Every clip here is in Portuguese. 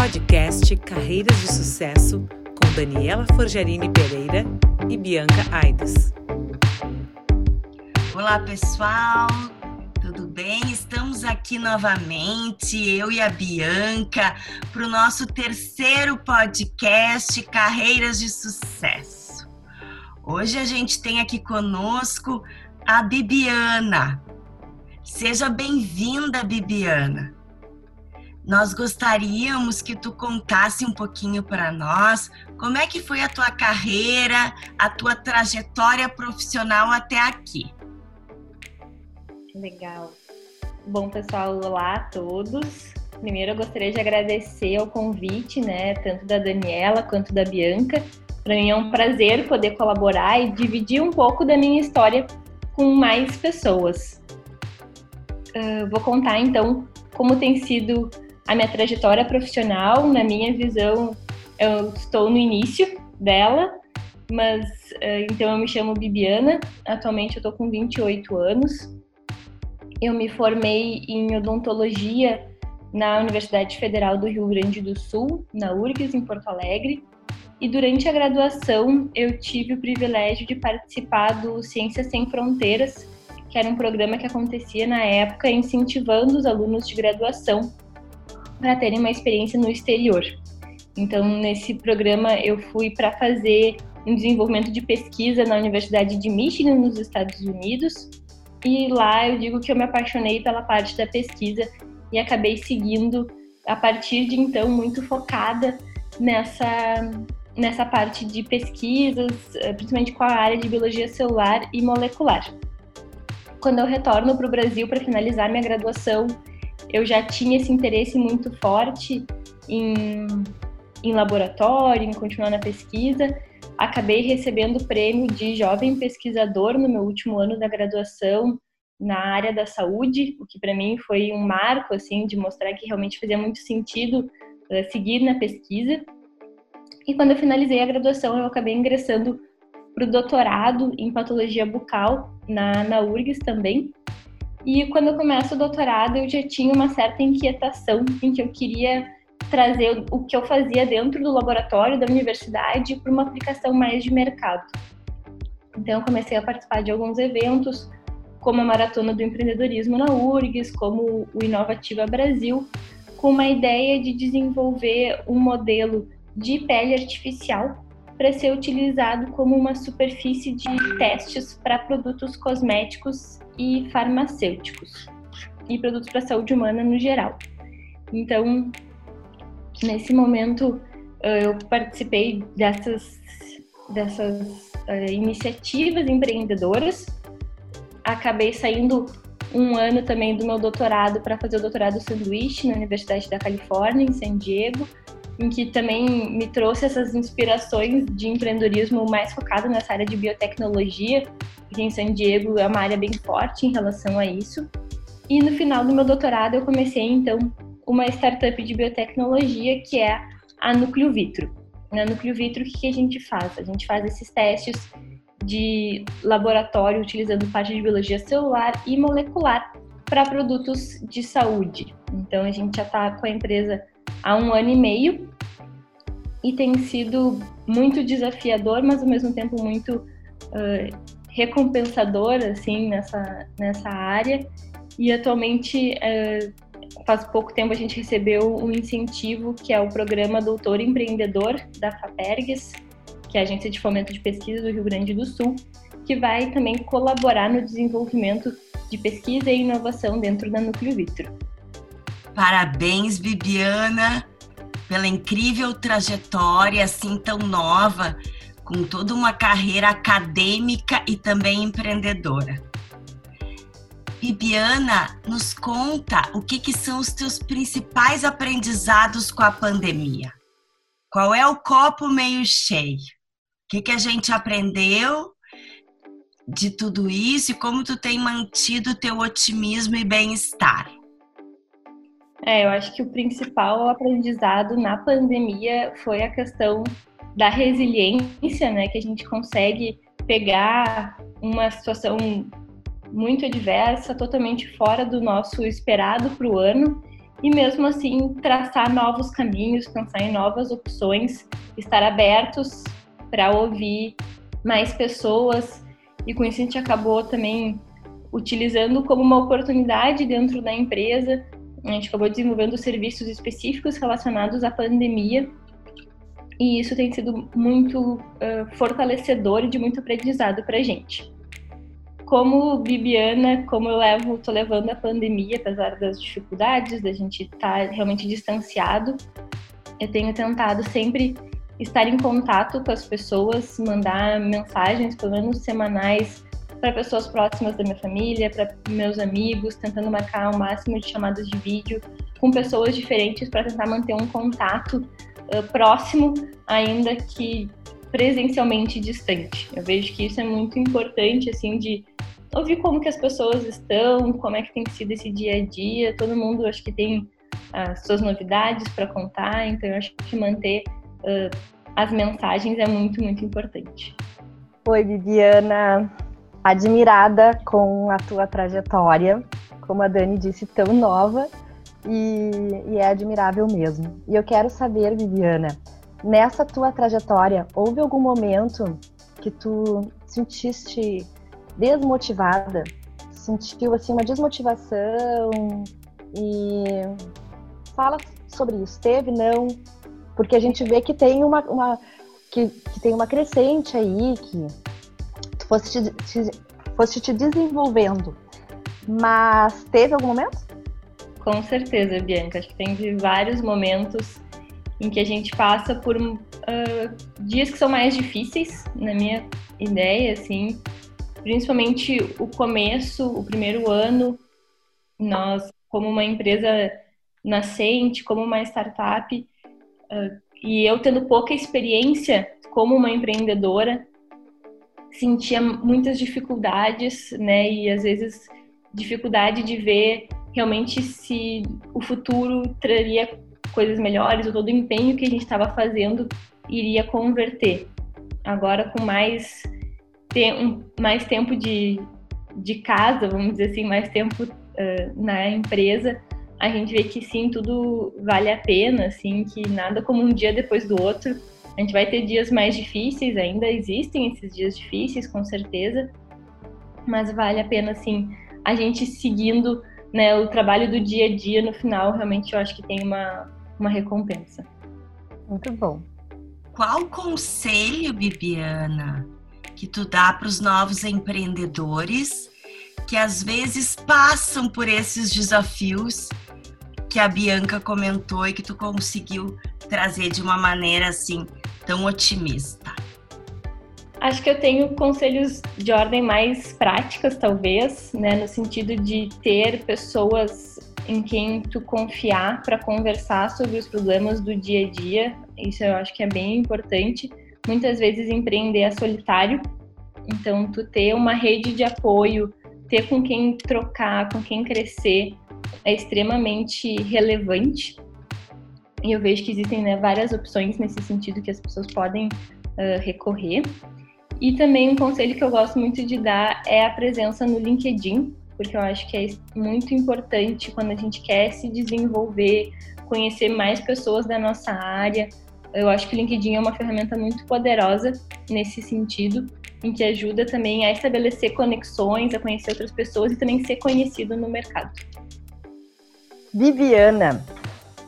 Podcast Carreiras de Sucesso com Daniela Forjarini Pereira e Bianca Aides. Olá, pessoal. Tudo bem? Estamos aqui novamente, eu e a Bianca, para o nosso terceiro podcast Carreiras de Sucesso. Hoje a gente tem aqui conosco a Bibiana. Seja bem-vinda, Bibiana. Nós gostaríamos que tu contasse um pouquinho para nós como é que foi a tua carreira, a tua trajetória profissional até aqui. Legal. Bom, pessoal, olá a todos. Primeiro, eu gostaria de agradecer o convite, né, tanto da Daniela quanto da Bianca. Para mim é um prazer poder colaborar e dividir um pouco da minha história com mais pessoas. Uh, vou contar então como tem sido a minha trajetória profissional. Na minha visão, eu estou no início dela, mas uh, então eu me chamo Bibiana. Atualmente eu estou com 28 anos. Eu me formei em odontologia na Universidade Federal do Rio Grande do Sul, na URGS, em Porto Alegre. E durante a graduação, eu tive o privilégio de participar do Ciências Sem Fronteiras, que era um programa que acontecia na época incentivando os alunos de graduação para terem uma experiência no exterior. Então, nesse programa, eu fui para fazer um desenvolvimento de pesquisa na Universidade de Michigan, nos Estados Unidos, e lá eu digo que eu me apaixonei pela parte da pesquisa e acabei seguindo a partir de então muito focada nessa nessa parte de pesquisas, eh, principalmente com a área de biologia celular e molecular. Quando eu retorno para o Brasil para finalizar minha graduação, eu já tinha esse interesse muito forte em, em laboratório, em continuar na pesquisa, acabei recebendo o prêmio de jovem pesquisador no meu último ano da graduação na área da saúde, o que para mim foi um marco assim de mostrar que realmente fazia muito sentido uh, seguir na pesquisa. E quando eu finalizei a graduação, eu acabei ingressando para o doutorado em patologia bucal na, na URGS também. E quando eu começo o doutorado, eu já tinha uma certa inquietação em que eu queria trazer o que eu fazia dentro do laboratório da universidade para uma aplicação mais de mercado. Então, eu comecei a participar de alguns eventos, como a Maratona do Empreendedorismo na URGS, como o Inovativa Brasil, com uma ideia de desenvolver um modelo de pele artificial para ser utilizado como uma superfície de testes para produtos cosméticos e farmacêuticos e produtos para a saúde humana no geral. Então, nesse momento eu participei dessas, dessas uh, iniciativas empreendedoras. Acabei saindo um ano também do meu doutorado para fazer o doutorado sanduíche na Universidade da Califórnia, em San Diego, em que também me trouxe essas inspirações de empreendedorismo mais focado nessa área de biotecnologia, porque em San Diego é uma área bem forte em relação a isso. E no final do meu doutorado eu comecei então uma startup de biotecnologia que é a Núcleo Vitro. Na Núcleo Vitro, o que a gente faz? A gente faz esses testes de laboratório utilizando parte de biologia celular e molecular para produtos de saúde. Então, a gente já está com a empresa há um ano e meio e tem sido muito desafiador, mas ao mesmo tempo muito uh, recompensador assim nessa nessa área. E atualmente uh, faz pouco tempo a gente recebeu um incentivo que é o programa Doutor Empreendedor da FAPERGS, que é a Agência de Fomento de Pesquisa do Rio Grande do Sul, que vai também colaborar no desenvolvimento de pesquisa e inovação dentro da Núcleo Vitro. Parabéns, Bibiana, pela incrível trajetória assim tão nova, com toda uma carreira acadêmica e também empreendedora. Bibiana, nos conta o que, que são os teus principais aprendizados com a pandemia. Qual é o copo meio cheio? O que, que a gente aprendeu de tudo isso e como tu tem mantido teu otimismo e bem-estar? É, eu acho que o principal aprendizado na pandemia foi a questão da resiliência, né? Que a gente consegue pegar uma situação muito adversa, totalmente fora do nosso esperado para o ano e mesmo assim traçar novos caminhos, pensar em novas opções, estar abertos para ouvir mais pessoas e com isso a gente acabou também utilizando como uma oportunidade dentro da empresa. A gente acabou desenvolvendo serviços específicos relacionados à pandemia e isso tem sido muito uh, fortalecedor e de muito aprendizado para a gente. Como Bibiana, como eu levo, tô levando a pandemia, apesar das dificuldades da gente estar tá realmente distanciado, eu tenho tentado sempre estar em contato com as pessoas, mandar mensagens, pelo menos semanais, para pessoas próximas da minha família, para meus amigos, tentando marcar o máximo de chamadas de vídeo com pessoas diferentes para tentar manter um contato uh, próximo, ainda que presencialmente distante. Eu vejo que isso é muito importante, assim, de ouvir como que as pessoas estão, como é que tem sido esse dia a dia. Todo mundo acho que tem as suas novidades para contar, então eu acho que manter uh, as mensagens é muito, muito importante. Oi, Viviana. Admirada com a tua trajetória, como a Dani disse, tão nova e, e é admirável mesmo. E eu quero saber, Viviana, nessa tua trajetória, houve algum momento que tu sentiste desmotivada? Sentiu assim uma desmotivação e fala sobre isso. Teve não? Porque a gente vê que tem uma, uma que, que, tem uma crescente aí, que tu fosse te, te, te desenvolvendo. Mas teve algum momento? Com certeza, Bianca. Acho que tem vários momentos em que a gente passa por uh, dias que são mais difíceis, na minha ideia, assim. Principalmente o começo, o primeiro ano, nós, como uma empresa nascente, como uma startup, e eu tendo pouca experiência como uma empreendedora, sentia muitas dificuldades, né? E às vezes dificuldade de ver realmente se o futuro traria coisas melhores, ou todo o empenho que a gente estava fazendo iria converter. Agora com mais, te mais tempo de, de casa, vamos dizer assim, mais tempo uh, na empresa, a gente vê que sim, tudo vale a pena, assim, que nada como um dia depois do outro. A gente vai ter dias mais difíceis, ainda existem esses dias difíceis, com certeza, mas vale a pena, assim, a gente seguindo né, o trabalho do dia a dia, no final, realmente eu acho que tem uma, uma recompensa. Muito bom. Qual conselho, Bibiana, que tu dá para os novos empreendedores que às vezes passam por esses desafios que a Bianca comentou e que tu conseguiu trazer de uma maneira assim tão otimista? Acho que eu tenho conselhos de ordem mais práticas, talvez, né, no sentido de ter pessoas em quem tu confiar para conversar sobre os problemas do dia a dia. Isso eu acho que é bem importante. Muitas vezes empreender é solitário, então tu ter uma rede de apoio, ter com quem trocar, com quem crescer, é extremamente relevante. E eu vejo que existem né, várias opções nesse sentido que as pessoas podem uh, recorrer. E também um conselho que eu gosto muito de dar é a presença no LinkedIn, porque eu acho que é muito importante quando a gente quer se desenvolver, conhecer mais pessoas da nossa área. Eu acho que o LinkedIn é uma ferramenta muito poderosa nesse sentido, em que ajuda também a estabelecer conexões, a conhecer outras pessoas e também ser conhecido no mercado. Viviana,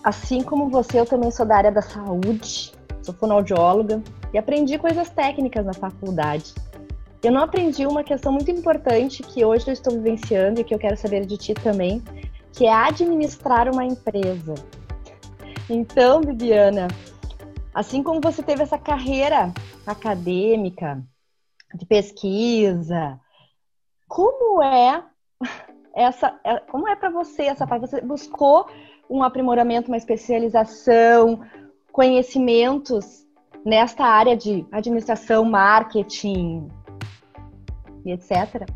assim como você, eu também sou da área da saúde, sou fonoaudióloga e aprendi coisas técnicas na faculdade. Eu não aprendi uma questão muito importante que hoje eu estou vivenciando e que eu quero saber de ti também, que é administrar uma empresa. Então, Viviana, assim como você teve essa carreira acadêmica, de pesquisa, como é essa, é, como é para você essa parte? Você buscou um aprimoramento, uma especialização, conhecimentos nesta área de administração, marketing e etc?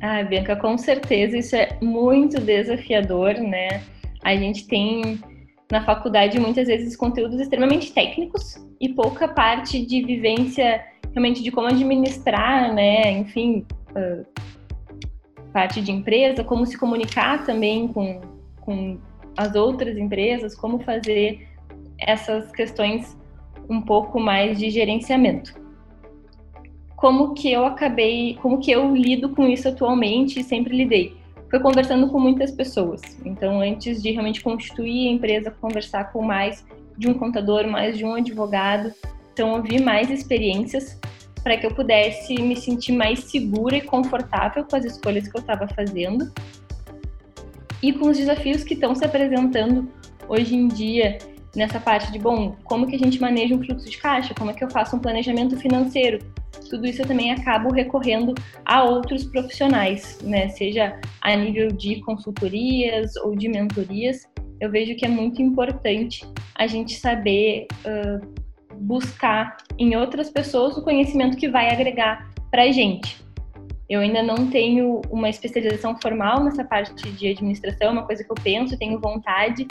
Ah, Bianca, com certeza isso é muito desafiador, né? A gente tem na faculdade muitas vezes conteúdos extremamente técnicos e pouca parte de vivência realmente de como administrar, né? Enfim, uh, parte de empresa, como se comunicar também com, com as outras empresas, como fazer essas questões um pouco mais de gerenciamento. Como que eu acabei, como que eu lido com isso atualmente e sempre lidei? Foi conversando com muitas pessoas. Então, antes de realmente constituir a empresa, conversar com mais de um contador, mais de um advogado, então ouvir mais experiências para que eu pudesse me sentir mais segura e confortável com as escolhas que eu estava fazendo e com os desafios que estão se apresentando hoje em dia nessa parte de, bom, como que a gente maneja um fluxo de caixa, como é que eu faço um planejamento financeiro. Tudo isso eu também acabo recorrendo a outros profissionais, né? Seja a nível de consultorias ou de mentorias. Eu vejo que é muito importante a gente saber uh, buscar em outras pessoas o conhecimento que vai agregar para a gente. Eu ainda não tenho uma especialização formal nessa parte de administração, é uma coisa que eu penso, tenho vontade.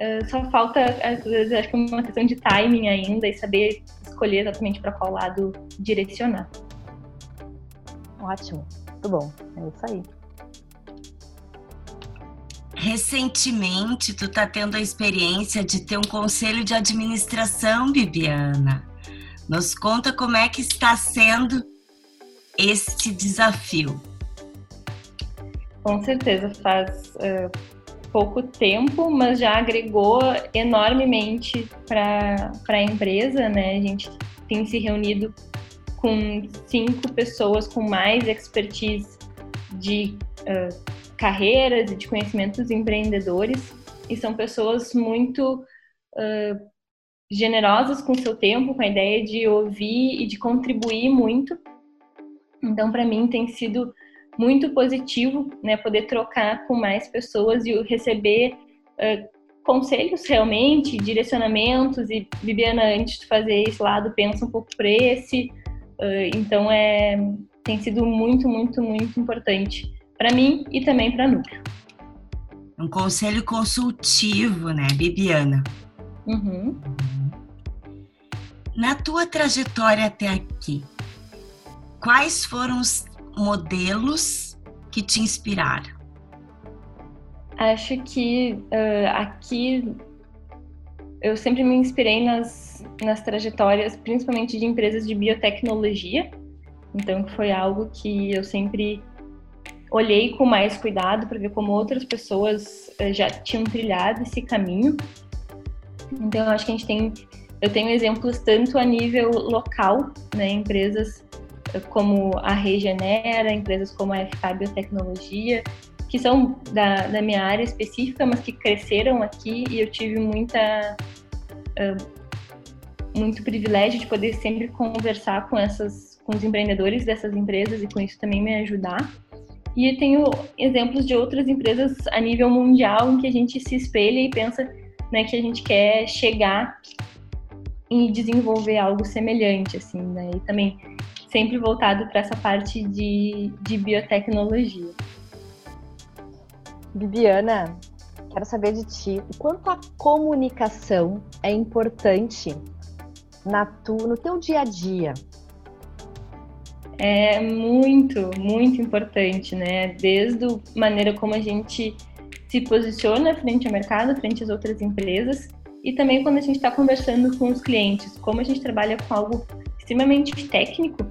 Uh, só falta, às vezes, acho que uma questão de timing ainda e saber escolher exatamente para qual lado direcionar. Ótimo, muito bom, é isso aí. Recentemente, tu tá tendo a experiência de ter um conselho de administração, Bibiana. Nos conta como é que está sendo este desafio? Com certeza, faz uh, pouco tempo, mas já agregou enormemente para a empresa, né? A gente tem se reunido com cinco pessoas com mais expertise de uh, carreiras e de conhecimentos empreendedores, e são pessoas muito uh, generosas com seu tempo, com a ideia de ouvir e de contribuir muito então, para mim, tem sido muito positivo né, poder trocar com mais pessoas e receber uh, conselhos realmente, direcionamentos. E, Bibiana, antes de fazer esse lado, pensa um pouco por esse. Uh, então, é, tem sido muito, muito, muito importante para mim e também para Núcleo. Um conselho consultivo, né, Bibiana? Uhum. Na tua trajetória até aqui, quais foram os modelos que te inspiraram? Acho que uh, aqui eu sempre me inspirei nas, nas trajetórias, principalmente de empresas de biotecnologia. Então, foi algo que eu sempre olhei com mais cuidado para ver como outras pessoas uh, já tinham trilhado esse caminho. Então, eu acho que a gente tem, eu tenho exemplos tanto a nível local, né, empresas como a Regenera, empresas como a FK Biotecnologia, que são da, da minha área específica, mas que cresceram aqui e eu tive muita uh, muito privilégio de poder sempre conversar com essas com os empreendedores dessas empresas e com isso também me ajudar. E tenho exemplos de outras empresas a nível mundial em que a gente se espelha e pensa né, que a gente quer chegar e desenvolver algo semelhante, assim, né? E também sempre voltado para essa parte de, de biotecnologia. Bibiana, quero saber de ti o quanto a comunicação é importante na tu, no teu dia a dia. É muito, muito importante, né? Desde a maneira como a gente se posiciona frente ao mercado, frente às outras empresas, e também quando a gente está conversando com os clientes, como a gente trabalha com algo extremamente técnico,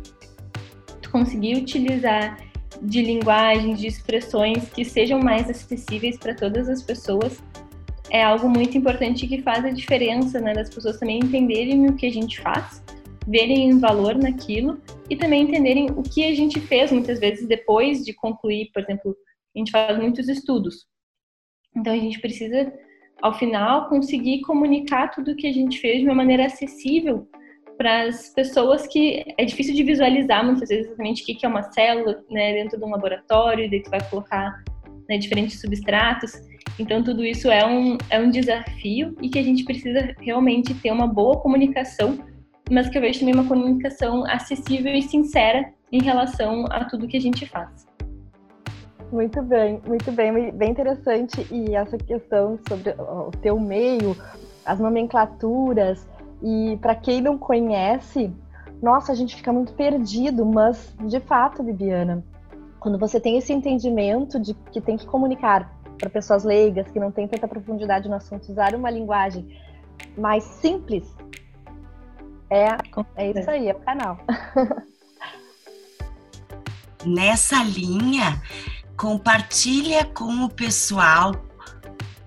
conseguir utilizar de linguagens, de expressões que sejam mais acessíveis para todas as pessoas é algo muito importante que faz a diferença, né, das pessoas também entenderem o que a gente faz, verem valor naquilo e também entenderem o que a gente fez muitas vezes depois de concluir, por exemplo, a gente faz muitos estudos. Então a gente precisa ao final conseguir comunicar tudo o que a gente fez de uma maneira acessível para as pessoas que é difícil de visualizar muitas vezes exatamente o que é uma célula né, dentro de um laboratório, daí tu vai colocar né, diferentes substratos. Então, tudo isso é um, é um desafio e que a gente precisa realmente ter uma boa comunicação, mas que eu vejo também uma comunicação acessível e sincera em relação a tudo que a gente faz. Muito bem, muito bem, bem interessante. E essa questão sobre o teu meio, as nomenclaturas, e para quem não conhece, nossa, a gente fica muito perdido, mas de fato, Bibiana, quando você tem esse entendimento de que tem que comunicar para pessoas leigas que não têm tanta profundidade no assunto, usar uma linguagem mais simples, é, é isso aí, é o canal. Nessa linha, compartilha com o pessoal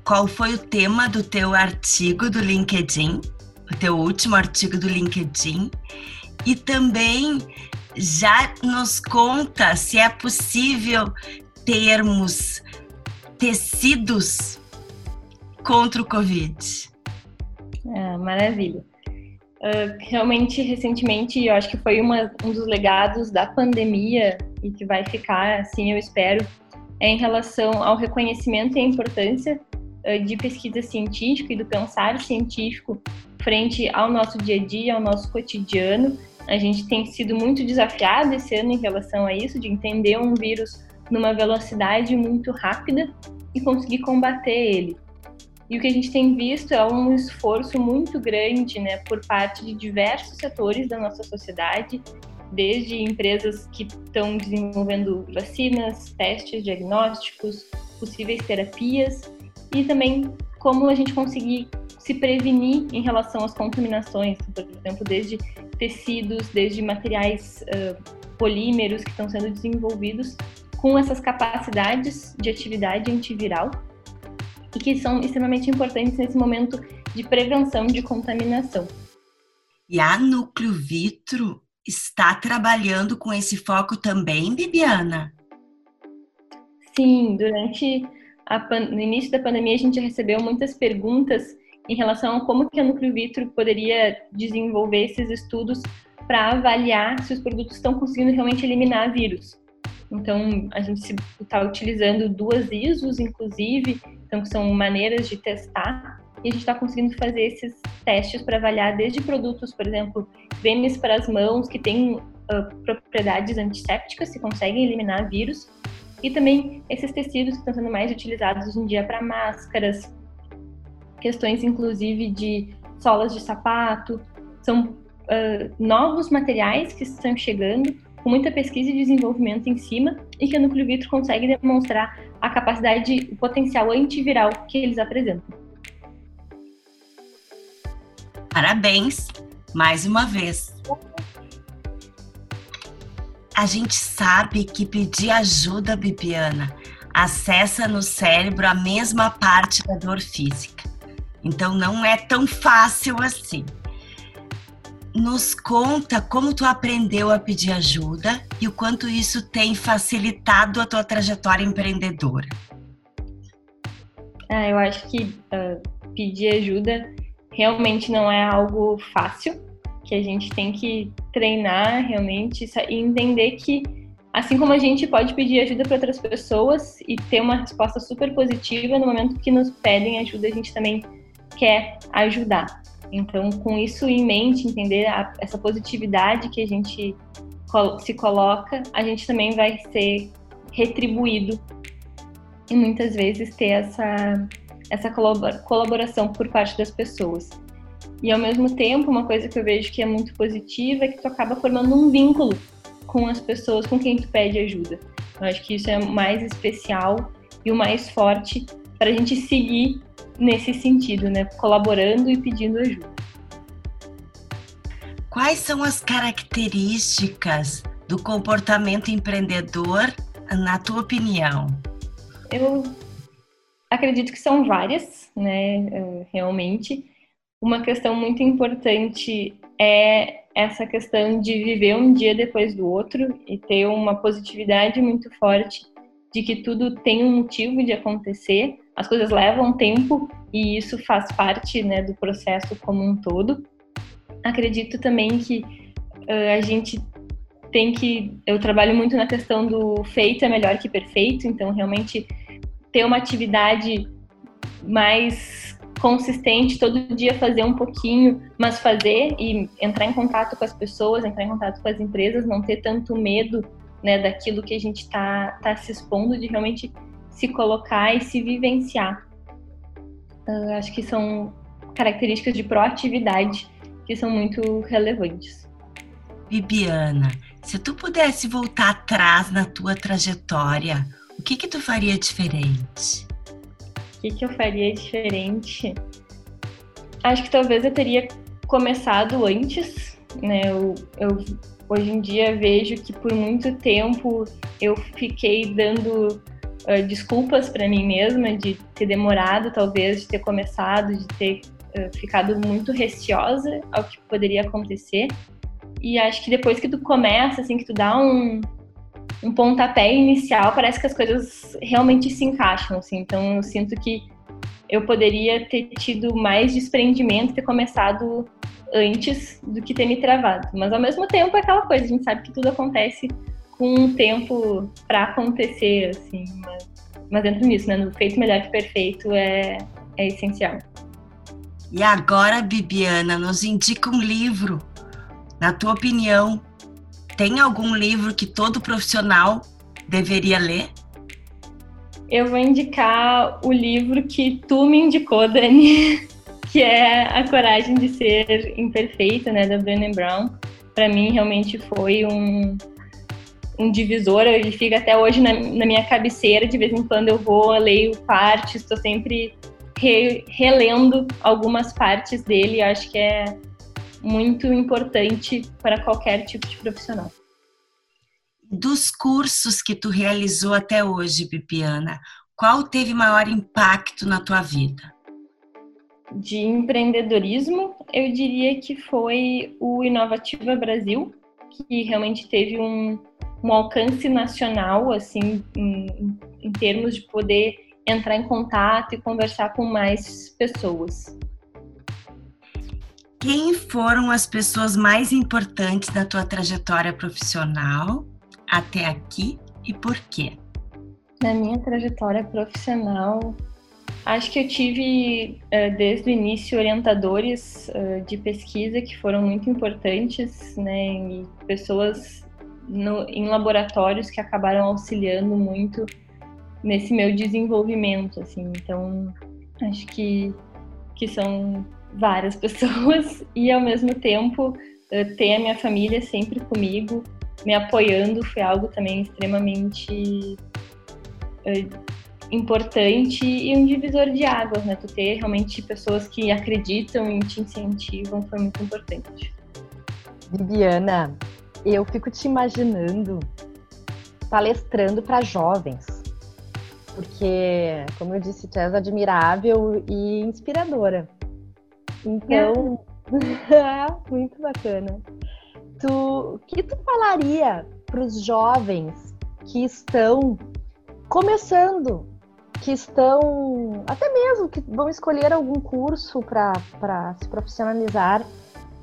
qual foi o tema do teu artigo do LinkedIn, o teu último artigo do LinkedIn, e também já nos conta se é possível termos tecidos contra o Covid. Ah, maravilha. Uh, realmente, recentemente, eu acho que foi uma, um dos legados da pandemia e que vai ficar, assim, eu espero, é em relação ao reconhecimento e a importância uh, de pesquisa científica e do pensar científico frente ao nosso dia a dia, ao nosso cotidiano. A gente tem sido muito desafiado esse ano em relação a isso, de entender um vírus numa velocidade muito rápida e conseguir combater ele. E o que a gente tem visto é um esforço muito grande né, por parte de diversos setores da nossa sociedade, desde empresas que estão desenvolvendo vacinas, testes diagnósticos, possíveis terapias, e também como a gente conseguir se prevenir em relação às contaminações, por exemplo, desde tecidos, desde materiais uh, polímeros que estão sendo desenvolvidos com essas capacidades de atividade antiviral e que são extremamente importantes nesse momento de prevenção de contaminação. E a Núcleo Vitro está trabalhando com esse foco também, Bibiana? Sim, durante no início da pandemia a gente recebeu muitas perguntas em relação a como que a Núcleo Vitro poderia desenvolver esses estudos para avaliar se os produtos estão conseguindo realmente eliminar vírus. Então, a gente está utilizando duas ISOs, inclusive, então, são maneiras de testar, e a gente está conseguindo fazer esses testes para avaliar desde produtos, por exemplo, cremes para as mãos, que têm uh, propriedades antissépticas, se conseguem eliminar vírus, e também esses tecidos que estão sendo mais utilizados hoje em dia para máscaras, questões inclusive de solas de sapato, são uh, novos materiais que estão chegando com muita pesquisa e desenvolvimento em cima e que a Núcleo Vitro consegue demonstrar a capacidade, o potencial antiviral que eles apresentam. Parabéns, mais uma vez. A gente sabe que pedir ajuda, Bibiana, acessa no cérebro a mesma parte da dor física. Então não é tão fácil assim nos conta como tu aprendeu a pedir ajuda e o quanto isso tem facilitado a tua trajetória empreendedora. Ah, eu acho que uh, pedir ajuda realmente não é algo fácil, que a gente tem que treinar realmente e entender que assim como a gente pode pedir ajuda para outras pessoas e ter uma resposta super positiva no momento que nos pedem ajuda, a gente também quer ajudar. Então, com isso em mente, entender a, essa positividade que a gente se coloca, a gente também vai ser retribuído e muitas vezes ter essa, essa colaboração por parte das pessoas. E ao mesmo tempo, uma coisa que eu vejo que é muito positiva é que tu acaba formando um vínculo com as pessoas com quem tu pede ajuda. Eu acho que isso é o mais especial e o mais forte para a gente seguir nesse sentido, né? Colaborando e pedindo ajuda. Quais são as características do comportamento empreendedor, na tua opinião? Eu acredito que são várias, né? Eh, realmente. Uma questão muito importante é essa questão de viver um dia depois do outro e ter uma positividade muito forte de que tudo tem um motivo de acontecer as coisas levam tempo e isso faz parte né, do processo como um todo. Acredito também que uh, a gente tem que. Eu trabalho muito na questão do feito é melhor que perfeito, então realmente ter uma atividade mais consistente, todo dia fazer um pouquinho, mas fazer e entrar em contato com as pessoas, entrar em contato com as empresas, não ter tanto medo né, daquilo que a gente está tá se expondo, de realmente se colocar e se vivenciar. Uh, acho que são características de proatividade que são muito relevantes. Bibiana, se tu pudesse voltar atrás na tua trajetória, o que que tu faria diferente? O que, que eu faria diferente? Acho que talvez eu teria começado antes, né? Eu, eu hoje em dia vejo que por muito tempo eu fiquei dando uh, desculpas para mim mesma de ter demorado, talvez, de ter começado, de ter uh, ficado muito receosa ao que poderia acontecer. E acho que depois que tu começa, assim, que tu dá um, um pontapé inicial, parece que as coisas realmente se encaixam, assim. Então eu sinto que eu poderia ter tido mais desprendimento, ter começado antes do que ter me travado. Mas ao mesmo tempo é aquela coisa, a gente sabe que tudo acontece com um tempo para acontecer, assim. Mas, mas dentro disso, né? No feito melhor que perfeito é, é essencial. E agora, Bibiana, nos indica um livro. Na tua opinião, tem algum livro que todo profissional deveria ler? Eu vou indicar o livro que tu me indicou, Dani, que é A Coragem de Ser Imperfeita, né, da Brené Brown. Para mim, realmente foi um, um divisor. Ele fica até hoje na, na, minha cabeceira. De vez em quando eu vou, leio partes, estou sempre re, relendo algumas partes dele. Acho que é muito importante para qualquer tipo de profissional. Dos cursos que tu realizou até hoje, Bibiana, qual teve maior impacto na tua vida? De empreendedorismo, eu diria que foi o Inovativa Brasil, que realmente teve um, um alcance nacional, assim, em, em termos de poder entrar em contato e conversar com mais pessoas. Quem foram as pessoas mais importantes da tua trajetória profissional até aqui e por quê? Na minha trajetória profissional, acho que eu tive eh, desde o início orientadores eh, de pesquisa que foram muito importantes, né, e pessoas no, em laboratórios que acabaram auxiliando muito nesse meu desenvolvimento, assim. Então, acho que que são várias pessoas e ao mesmo tempo eh, ter a minha família sempre comigo me apoiando foi algo também extremamente uh, importante e um divisor de águas, né? Tu ter realmente pessoas que acreditam e te incentivam foi muito importante. Bibiana, eu fico te imaginando palestrando para jovens, porque, como eu disse, tu és admirável e inspiradora. Então, muito bacana tu, o que tu falaria para os jovens que estão começando, que estão até mesmo que vão escolher algum curso para se profissionalizar?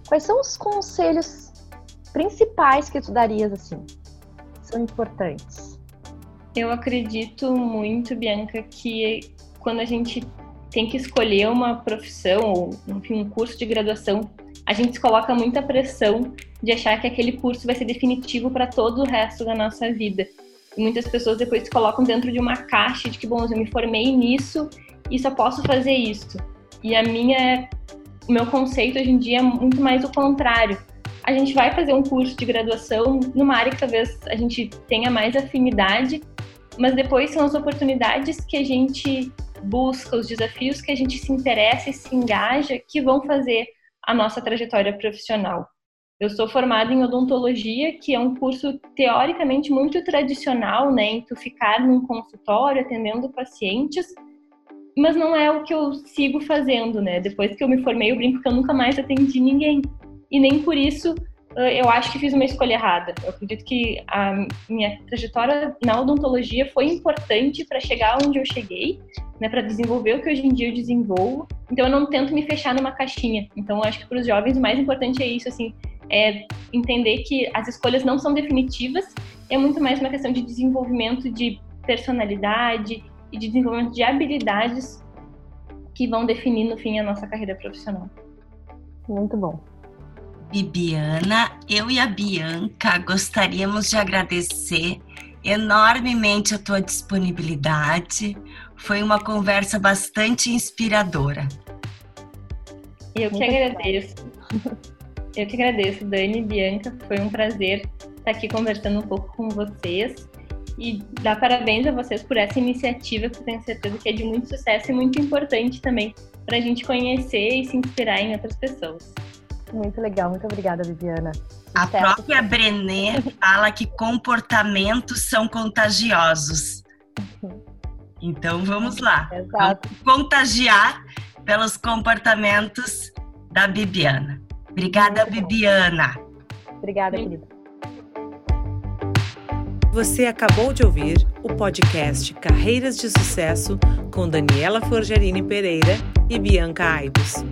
Quais são os conselhos principais que tu darias assim? São importantes. Eu acredito muito, Bianca, que quando a gente tem que escolher uma profissão ou enfim, um curso de graduação, a gente se coloca muita pressão de achar que aquele curso vai ser definitivo para todo o resto da nossa vida. E muitas pessoas depois se colocam dentro de uma caixa de que, bom, eu me formei nisso e só posso fazer isso. E a minha, o meu conceito hoje em dia é muito mais o contrário. A gente vai fazer um curso de graduação numa área que talvez a gente tenha mais afinidade, mas depois são as oportunidades que a gente busca, os desafios que a gente se interessa e se engaja que vão fazer a nossa trajetória profissional. Eu sou formada em odontologia, que é um curso teoricamente muito tradicional, né, em tu ficar num consultório atendendo pacientes, mas não é o que eu sigo fazendo, né? Depois que eu me formei, eu brinco que eu nunca mais atendi ninguém. E nem por isso eu acho que fiz uma escolha errada. Eu acredito que a minha trajetória na odontologia foi importante para chegar onde eu cheguei, né, para desenvolver o que hoje em dia eu desenvolvo. Então eu não tento me fechar numa caixinha. Então eu acho que para os jovens o mais importante é isso, assim, é entender que as escolhas não são definitivas, é muito mais uma questão de desenvolvimento de personalidade e de desenvolvimento de habilidades que vão definir no fim a nossa carreira profissional. Muito bom. Bibiana, eu e a Bianca gostaríamos de agradecer enormemente a tua disponibilidade. Foi uma conversa bastante inspiradora. Eu que agradeço. Eu que agradeço, Dani e Bianca. Foi um prazer estar aqui conversando um pouco com vocês. e dar parabéns a vocês por essa iniciativa que eu tenho certeza que é de muito sucesso e muito importante também para a gente conhecer e se inspirar em outras pessoas. Muito legal, muito obrigada, Viviana. A própria Brené fala que comportamentos são contagiosos. Então vamos lá. Exato. Vamos contagiar pelos comportamentos da Bibiana. Obrigada, Bibiana. Obrigada, querida. Você acabou de ouvir o podcast Carreiras de Sucesso com Daniela Forgerini Pereira e Bianca Aibos.